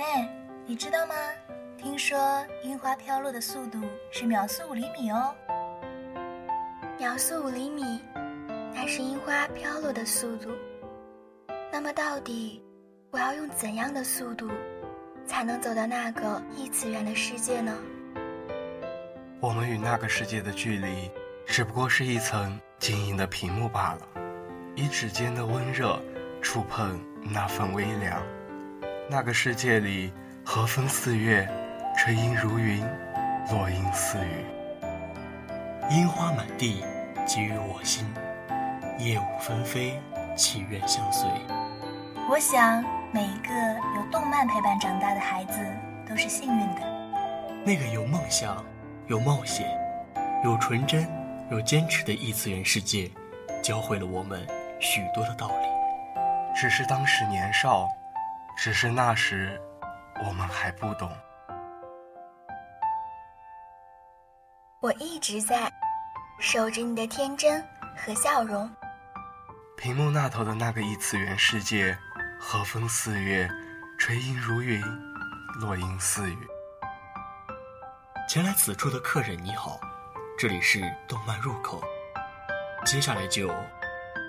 那你知道吗？听说樱花飘落的速度是秒速五厘米哦。秒速五厘米，那是樱花飘落的速度。那么到底我要用怎样的速度，才能走到那个异次元的世界呢？我们与那个世界的距离，只不过是一层晶莹的屏幕罢了。以指尖的温热触碰那份微凉，那个世界里和风似月，垂阴如云，落英似雨。樱花满地，给予我心；叶舞纷飞，祈愿相随。我想，每一个有动漫陪伴长大的孩子都是幸运的。那个有梦想、有冒险、有纯真、有坚持的异次元世界，教会了我们。许多的道理，只是当时年少，只是那时我们还不懂。我一直在守着你的天真和笑容。屏幕那头的那个异次元世界，和风四月，垂樱如云，落英似雨。前来此处的客人你好，这里是动漫入口，接下来就。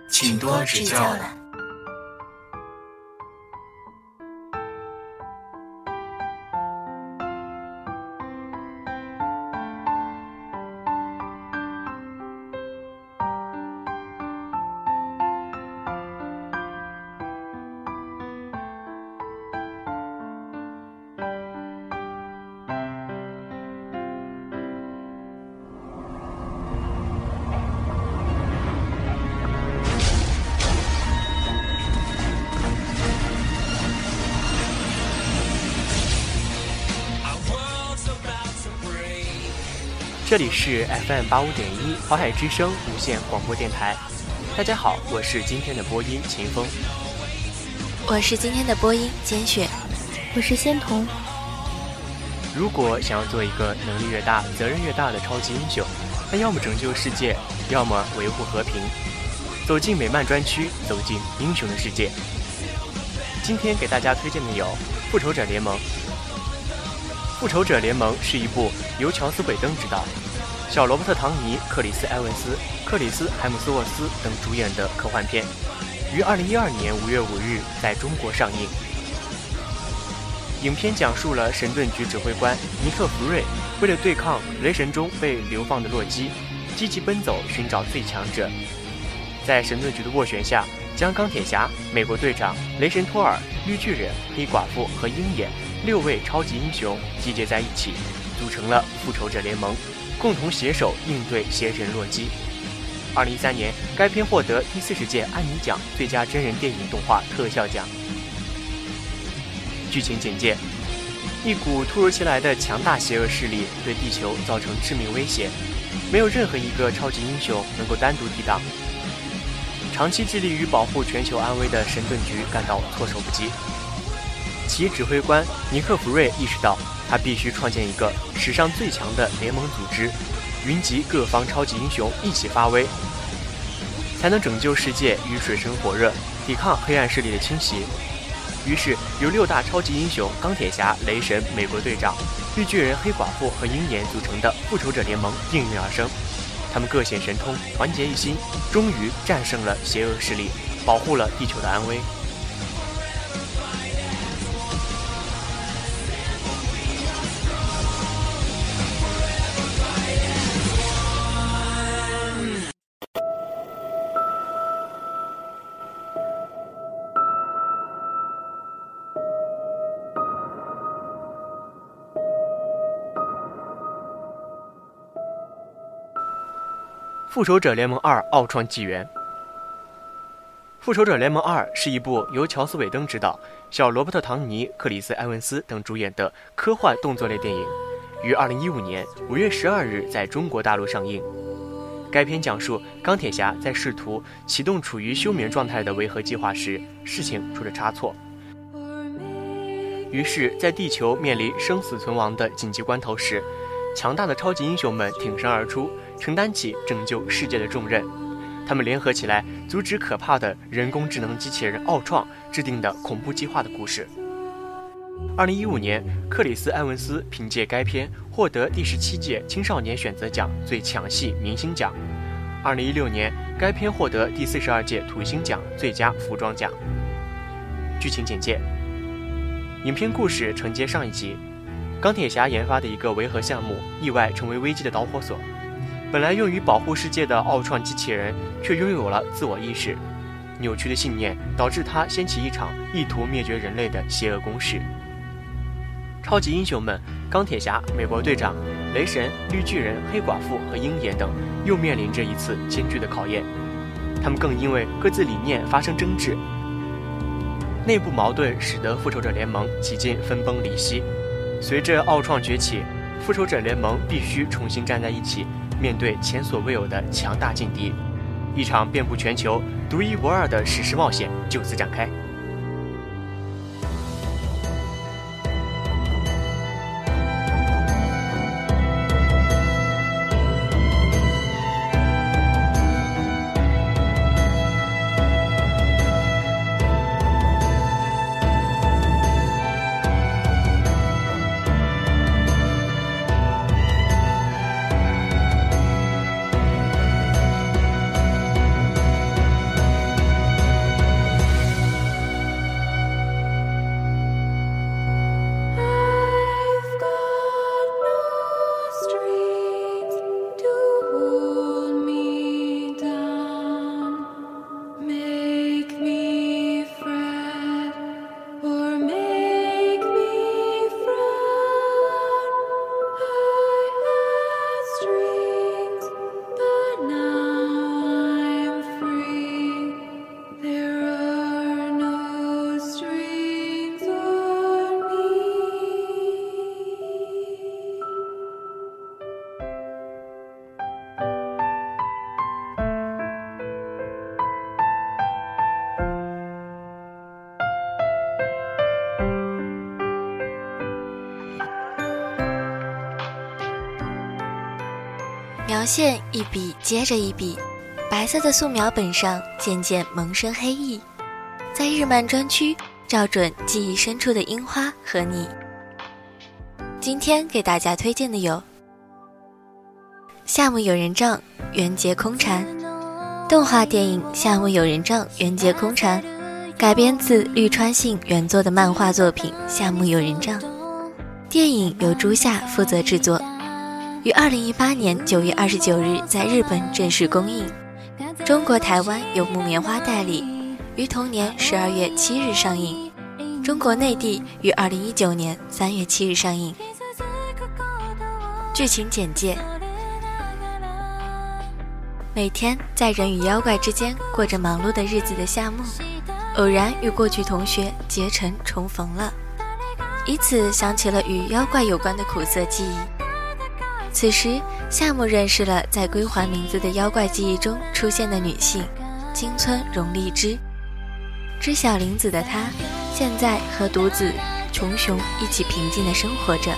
请多指教了。这里是 FM 八五点一华海之声无线广播电台，大家好，我是今天的播音秦风，我是今天的播音简雪，我是仙童。如果想要做一个能力越大、责任越大的超级英雄，那要么拯救世界，要么维护和平。走进美漫专区，走进英雄的世界。今天给大家推荐的有《复仇者联盟》。《复仇者联盟》是一部由乔斯·韦登执导，小罗伯特·唐尼、克里斯·埃文斯、克里斯·海姆斯沃斯等主演的科幻片，于二零一二年五月五日在中国上映。影片讲述了神盾局指挥官尼克·弗瑞为了对抗雷神中被流放的洛基，积极奔走寻找最强者，在神盾局的斡旋下，将钢铁侠、美国队长、雷神托尔、绿巨人、黑寡妇和鹰眼。六位超级英雄集结在一起，组成了复仇者联盟，共同携手应对邪神洛基。二零一三年，该片获得第四十届安妮奖最佳真人电影动画特效奖。剧情简介：一股突如其来的强大邪恶势力对地球造成致命威胁，没有任何一个超级英雄能够单独抵挡。长期致力于保护全球安危的神盾局感到措手不及。其指挥官尼克·弗瑞意识到，他必须创建一个史上最强的联盟组织，云集各方超级英雄一起发威，才能拯救世界于水深火热，抵抗黑暗势力的侵袭。于是，由六大超级英雄钢铁侠、雷神、美国队长、绿巨人、黑寡妇和鹰眼组成的复仇者联盟应运而生。他们各显神通，团结一心，终于战胜了邪恶势力，保护了地球的安危。《复仇者联盟二：奥创纪元》。《复仇者联盟二》是一部由乔斯·韦登执导、小罗伯特·唐尼、克里斯·埃文斯等主演的科幻动作类电影，于2015年5月12日在中国大陆上映。该片讲述钢铁侠在试图启动处于休眠状态的维和计划时，事情出了差错。于是，在地球面临生死存亡的紧急关头时，强大的超级英雄们挺身而出。承担起拯救世界的重任，他们联合起来阻止可怕的人工智能机器人奥创制定的恐怖计划的故事。二零一五年，克里斯·埃文斯凭借该片获得第十七届青少年选择奖最强戏明星奖。二零一六年，该片获得第四十二届土星奖最佳服装奖。剧情简介：影片故事承接上一集，钢铁侠研发的一个维和项目意外成为危机的导火索。本来用于保护世界的奥创机器人，却拥有了自我意识。扭曲的信念导致他掀起一场意图灭绝人类的邪恶攻势。超级英雄们，钢铁侠、美国队长、雷神、绿巨人、黑寡妇和鹰眼等，又面临着一次艰巨的考验。他们更因为各自理念发生争执，内部矛盾使得复仇者联盟几近分崩离析。随着奥创崛起，复仇者联盟必须重新站在一起，面对前所未有的强大劲敌。一场遍布全球、独一无二的史诗冒险就此展开。描线一笔接着一笔，白色的素描本上渐渐萌生黑意，在日漫专区照准记忆深处的樱花和你。今天给大家推荐的有《夏目友人帐》《缘结空蝉》动画电影《夏目友人帐》《缘结空蝉》，改编自绿川信原作的漫画作品《夏目友人帐》，电影由朱夏负责制作。于二零一八年九月二十九日在日本正式公映，中国台湾由木棉花代理，于同年十二月七日上映，中国内地于二零一九年三月七日上映。剧情简介：每天在人与妖怪之间过着忙碌的日子的夏目，偶然与过去同学结成重逢了，以此想起了与妖怪有关的苦涩记忆。此时，夏目认识了在归还名字的妖怪记忆中出现的女性金村荣丽枝。知晓林子的她，现在和独子琼雄一起平静的生活着。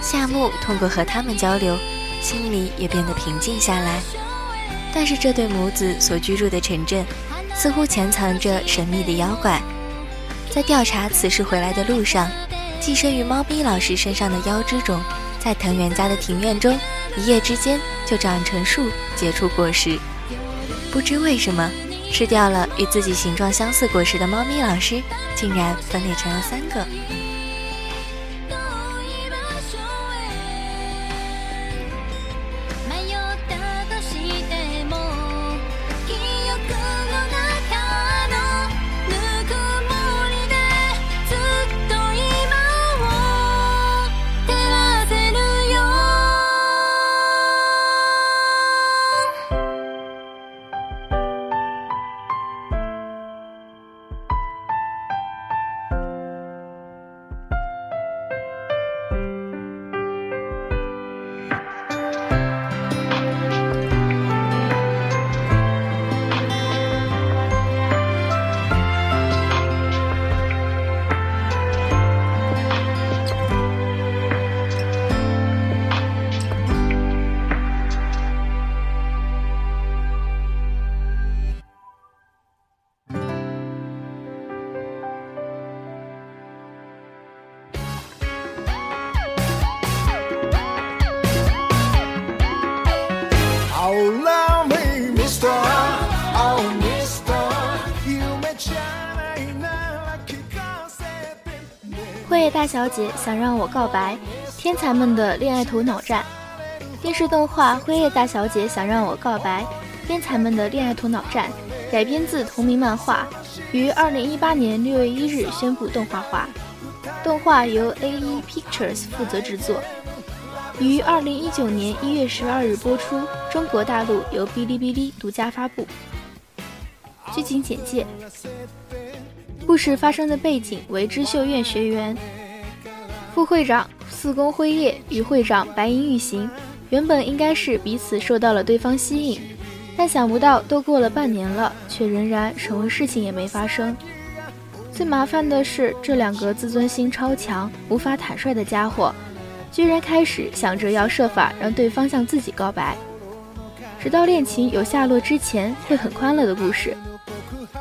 夏目通过和他们交流，心里也变得平静下来。但是，这对母子所居住的城镇，似乎潜藏着神秘的妖怪。在调查此事回来的路上，寄生于猫咪老师身上的妖之种。在藤原家的庭院中，一夜之间就长成树，结出果实。不知为什么，吃掉了与自己形状相似果实的猫咪老师，竟然分裂成了三个。叶大小姐想让我告白，天才们的恋爱头脑战。电视动画《辉夜大小姐想让我告白》，天才们的恋爱头脑战，改编自同名漫画，于二零一八年六月一日宣布动画化。动画由 A.E Pictures 负责制作，于二零一九年一月十二日播出，中国大陆由哔哩哔哩独家发布。剧情简介：故事发生的背景为知秀院学员，副会长四宫辉夜与会长白银玉行原本应该是彼此受到了对方吸引，但想不到都过了半年了，却仍然什么事情也没发生。最麻烦的是，这两个自尊心超强、无法坦率的家伙，居然开始想着要设法让对方向自己告白，直到恋情有下落之前，会很欢乐的故事，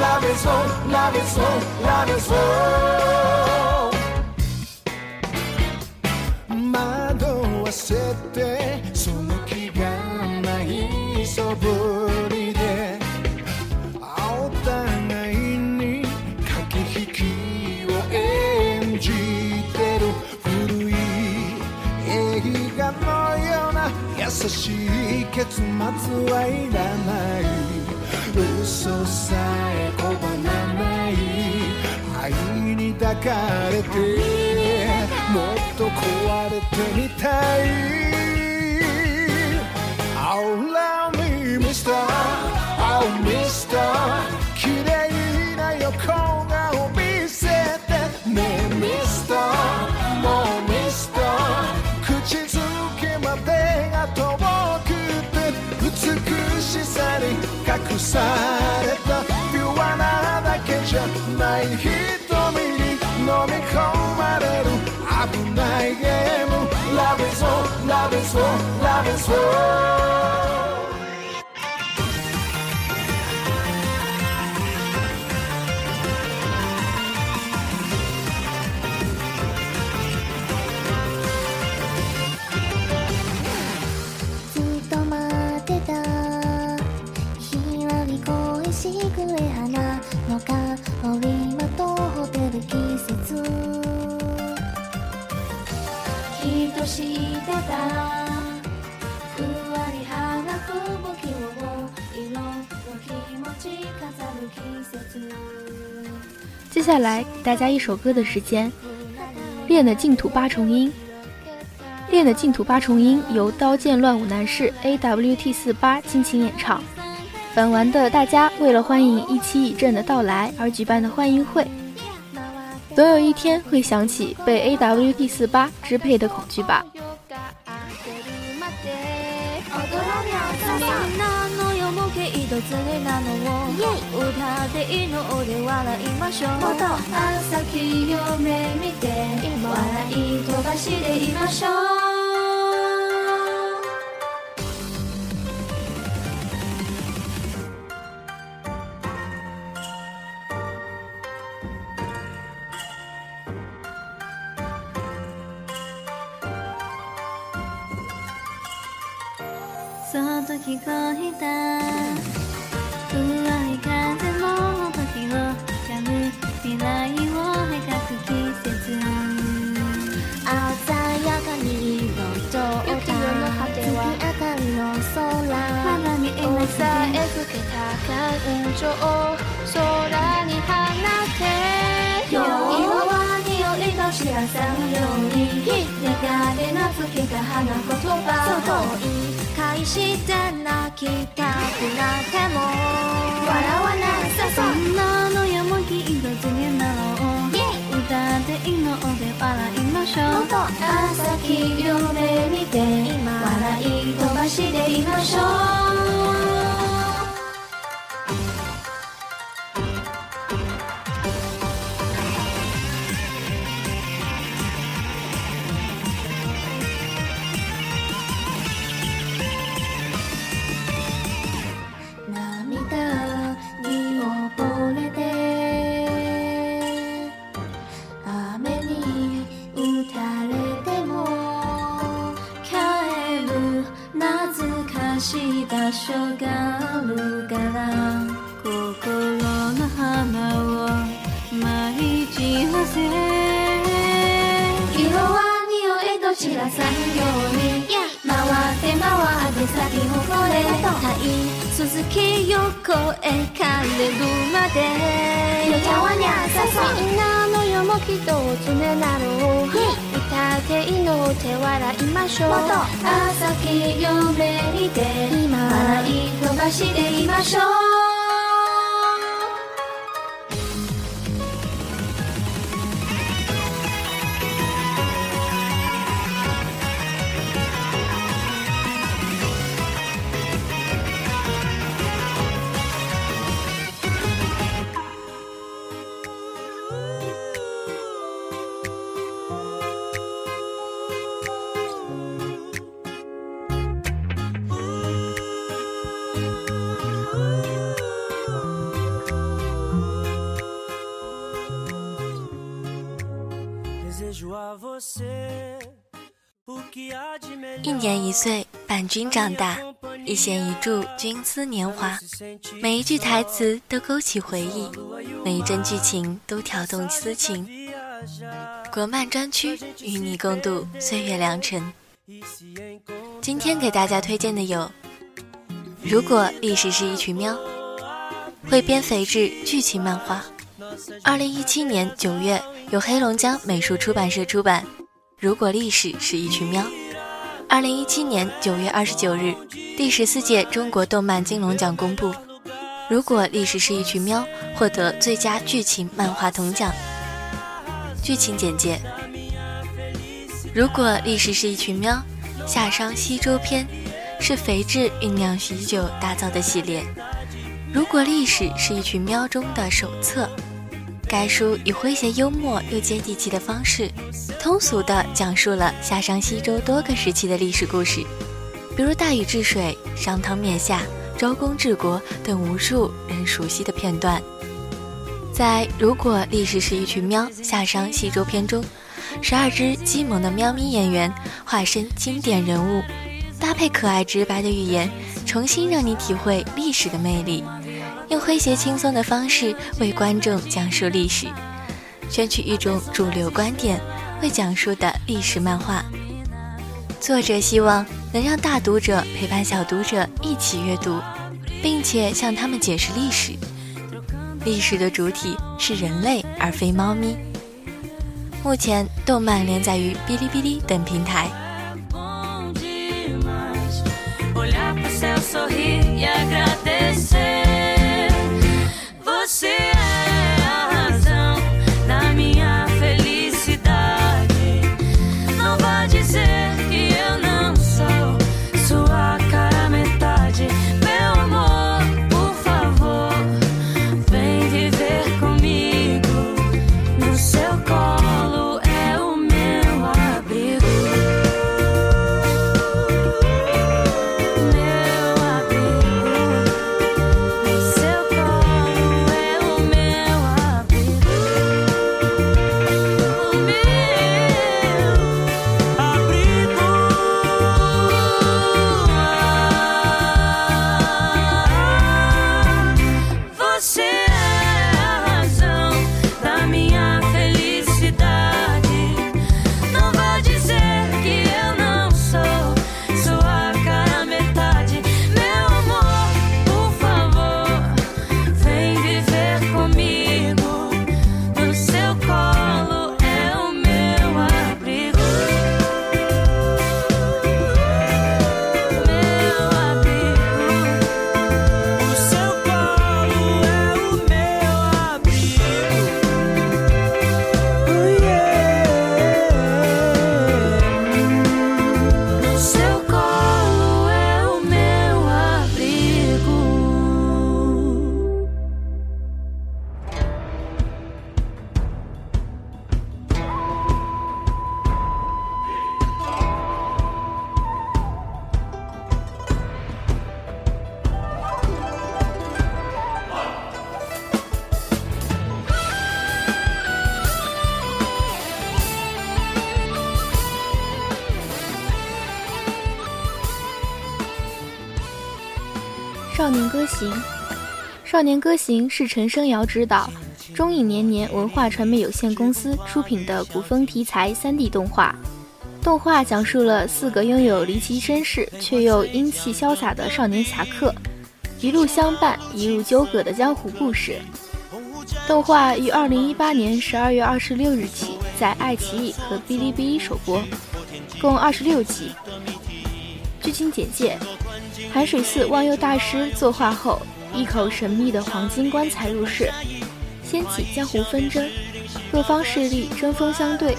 Love is so, love is so, love is so 惑わせてその気がないそぶりでお互いに駆け引きを演じてる古い映画のような優しい結末はいらない。嘘さえ拒まない。愛に抱かれてもっと壊れてみたい。されたピュアなだけじゃない瞳に飲み込まれる危ないゲーム Love is all, love is all, love is all 下来给大家一首歌的时间，《恋的净土八重音》。《恋的净土八重音》由刀剑乱舞男士 AWT 四八倾情演唱。本丸的大家为了欢迎一期一阵的到来而举办的欢迎会，总有一天会想起被 AWT 四八支配的恐惧吧。別になのを。歌って笑いましょう。もっと朝日を目見て笑い飛ばしていましょう。いが知らせのように願れなつけた花言葉遠い返して泣きたくなっても。笑わないさそんなのよもき一つになろう。歌って祈って笑いましょう朝日夢見て笑い飛ばしていましょう所があるから心の花を舞い散らせ色は匂いどちら産業に回って回って咲き誇れたい。続けよ声枯れるまで。みんなのよもきとつねなろう歌って祈って笑いましょう。朝日をめいて笑い飛ばしていましょう一年一岁，伴君长大；一弦一柱，君思年华。每一句台词都勾起回忆，每一帧剧情都挑动私情。国漫专区与你共度岁月良辰。今天给大家推荐的有：如果历史是一群喵，汇编肥制剧情漫画。二零一七年九月，由黑龙江美术出版社出版。如果历史是一群喵，二零一七年九月二十九日，第十四届中国动漫金龙奖公布。如果历史是一群喵，获得最佳剧情漫画铜奖。剧情简介：如果历史是一群喵，夏商西周篇是肥志酝酿许久打造的系列。如果历史是一群喵中的手册。该书以诙谐幽默又接地气的方式，通俗地讲述了夏商西周多个时期的历史故事，比如大禹治水、商汤灭夏、周公治国等无数人熟悉的片段。在《如果历史是一群喵》夏商西周篇中，十二只鸡萌的喵咪演员化身经典人物，搭配可爱直白的语言，重新让你体会历史的魅力。用诙谐轻松的方式为观众讲述历史，选取一种主流观点会讲述的历史漫画。作者希望能让大读者陪伴小读者一起阅读，并且向他们解释历史。历史的主体是人类而非猫咪。目前动漫连载于哔哩哔哩等平台。少年歌行》。《少年歌行》是陈升尧执导，中影年年文化传媒有限公司出品的古风题材 3D 动画。动画讲述了四个拥有离奇身世却又英气潇洒的少年侠客，一路相伴、一路纠葛的江湖故事。动画于二零一八年十二月二十六日起在爱奇艺和哔哩哔哩首播，共二十六集。剧情简介：寒水寺忘忧大师作画后，一口神秘的黄金棺材入世，掀起江湖纷争，各方势力针锋相对。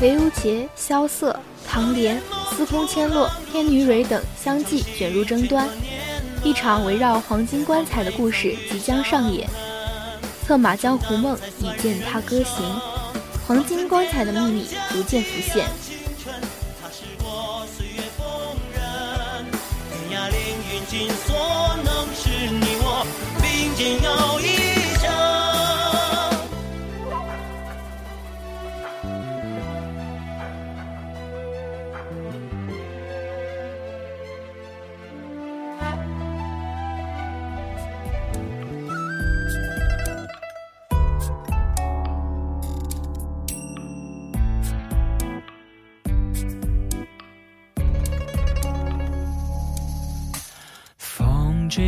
韦无杰、萧瑟、唐莲、司空千落、天女蕊等相继卷入争端，一场围绕黄金棺材的故事即将上演。策马江湖梦已见他歌行，黄金棺材的秘密逐渐浮现。尽所能是你，我并肩摇曳。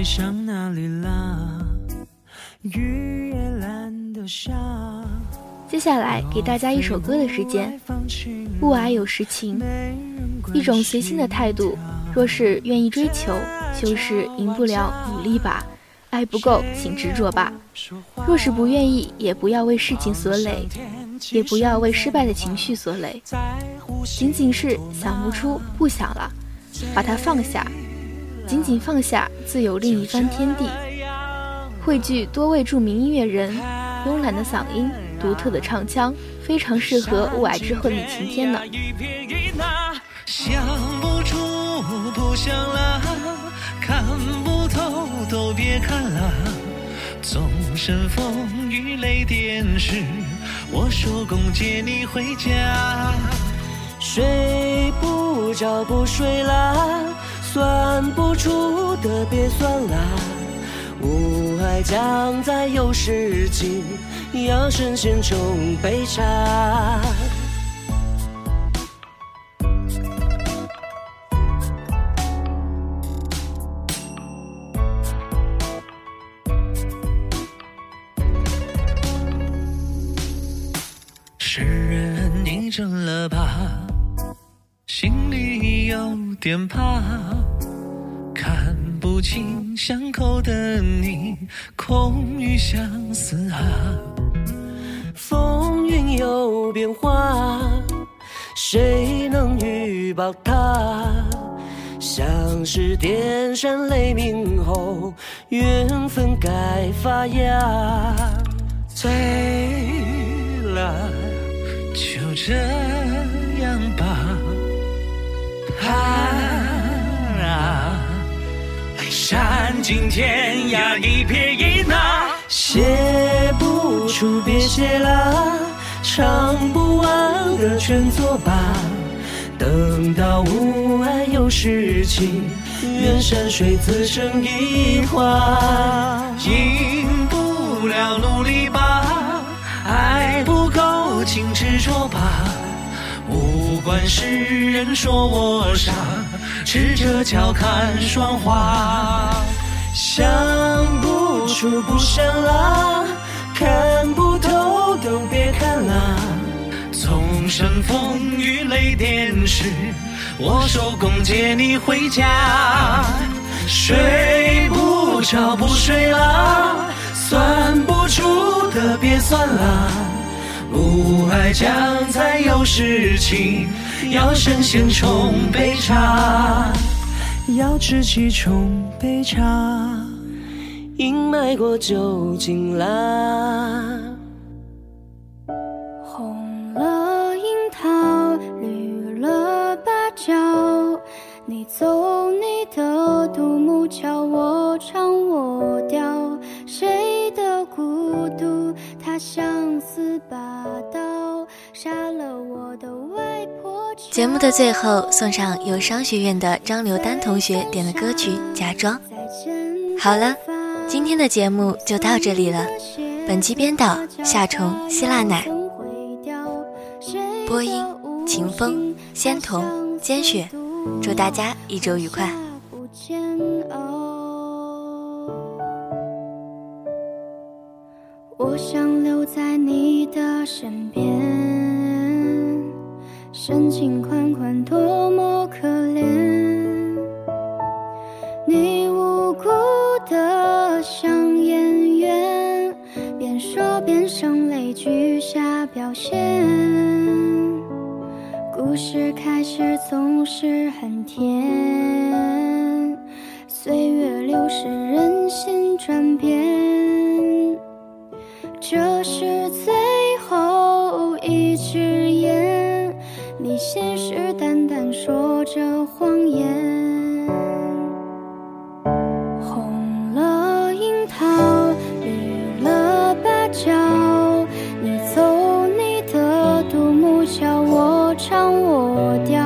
向哪里啦？雨也懒得下。接下来给大家一首歌的时间，雾霭有时晴，一种随心的态度。若是愿意追求，就是赢不了，努力吧；爱不够，请执着吧。若是不愿意，也不要为事情所累，也不要为失败的情绪所累。仅仅是想不出，不想了，把它放下。仅仅放下，自有另一番天地。汇聚多位著名音乐人，慵懒的嗓音，独特的唱腔，非常适合雾霭之后的晴天呢。想不出，不想了，看不透都别看了。纵身风雨雷电时，我收工接你回家。睡不着，不睡了。算不出的别算了，雾霭将在，有事情要神仙冲杯茶。是人你真了吧？心里有点怕。看不清巷口的你，空余相思啊。风云有变化，谁能预报它？像是电闪雷鸣后，缘分该发芽。醉了，就这样吧。山尽天涯一撇一捺，写不出别写了，唱不完的全作罢。等到雾霭有事情，愿山水自成一画。赢不了努力吧，爱不够请执着吧。不管世人说我傻。赤着脚看霜花，想不出不想啦，看不透都别看了。纵身风雨雷电时，我收工接你回家。睡不着不睡啦，算不出的别算啦，不爱将才，有事情。要神仙冲杯茶，要知己冲杯茶，阴霾过就尽啦。红了樱桃，绿了芭蕉，你走你的独木桥，我唱我调，谁的孤独？它相思把刀。杀了我的外婆。节目的最后，送上有商学院的张刘丹同学点的歌曲《假装》。好了，今天的节目就到这里了。本期编导夏虫希腊奶，播音秦风仙童兼雪，祝大家一周愉快。我想留在你的身边。抹掉